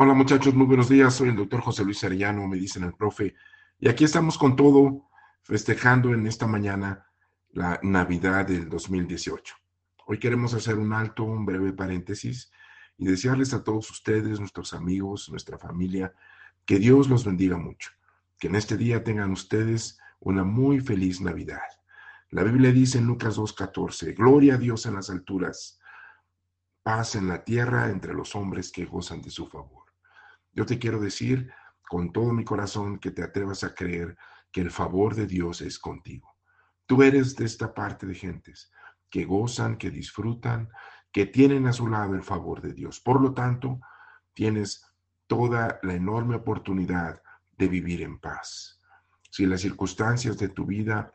Hola muchachos, muy buenos días. Soy el doctor José Luis Arellano, me dicen el profe. Y aquí estamos con todo, festejando en esta mañana la Navidad del 2018. Hoy queremos hacer un alto, un breve paréntesis y desearles a todos ustedes, nuestros amigos, nuestra familia, que Dios los bendiga mucho. Que en este día tengan ustedes una muy feliz Navidad. La Biblia dice en Lucas 2.14, Gloria a Dios en las alturas, paz en la tierra entre los hombres que gozan de su favor. Yo te quiero decir con todo mi corazón que te atrevas a creer que el favor de Dios es contigo. Tú eres de esta parte de gentes que gozan, que disfrutan, que tienen a su lado el favor de Dios. Por lo tanto, tienes toda la enorme oportunidad de vivir en paz. Si las circunstancias de tu vida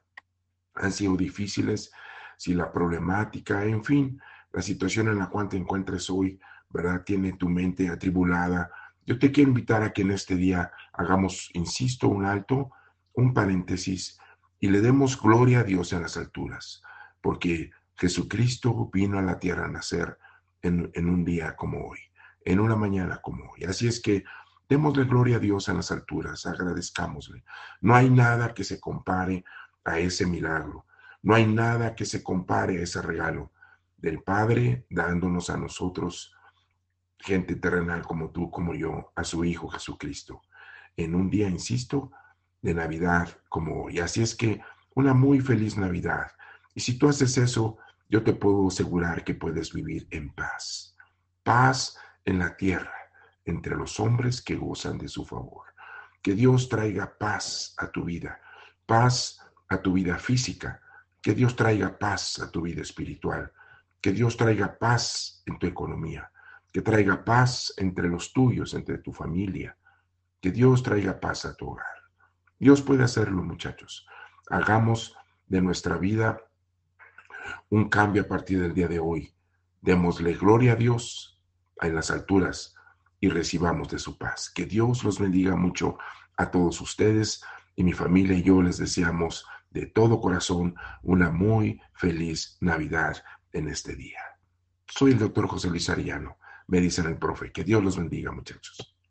han sido difíciles, si la problemática, en fin, la situación en la cual te encuentres hoy, ¿verdad? Tiene tu mente atribulada, yo te quiero invitar a que en este día hagamos, insisto, un alto, un paréntesis y le demos gloria a Dios en las alturas, porque Jesucristo vino a la tierra a nacer en, un día como hoy, en una mañana como hoy. Así es que démosle gloria a Dios en las alturas, agradezcámosle. No hay nada que se compare a ese milagro, no hay nada que se compare a ese regalo del Padre dándonos a nosotros gente terrenal como tú, como yo, a su Hijo Jesucristo, en un día, insisto, de Navidad como hoy. Así es que una muy feliz Navidad. Y si tú haces eso, yo te puedo asegurar que puedes vivir en paz. Paz en la tierra, entre los hombres que gozan de su favor. Que Dios traiga paz a tu vida, paz a tu vida física, que Dios traiga paz a tu vida espiritual, que Dios traiga paz en tu economía, que traiga paz entre los tuyos, entre tu familia, que Dios traiga paz a tu hogar. Dios puede hacerlo, muchachos. Hagamos de nuestra vida un cambio a partir del día de hoy. Démosle gloria a Dios en las alturas y recibamos de su paz. Que Dios los bendiga mucho a todos ustedes y mi familia y yo les deseamos de todo corazón una muy feliz Navidad en este día. Soy el doctor José Luis Ariano me dicen el profe. Que Dios los bendiga, muchachos.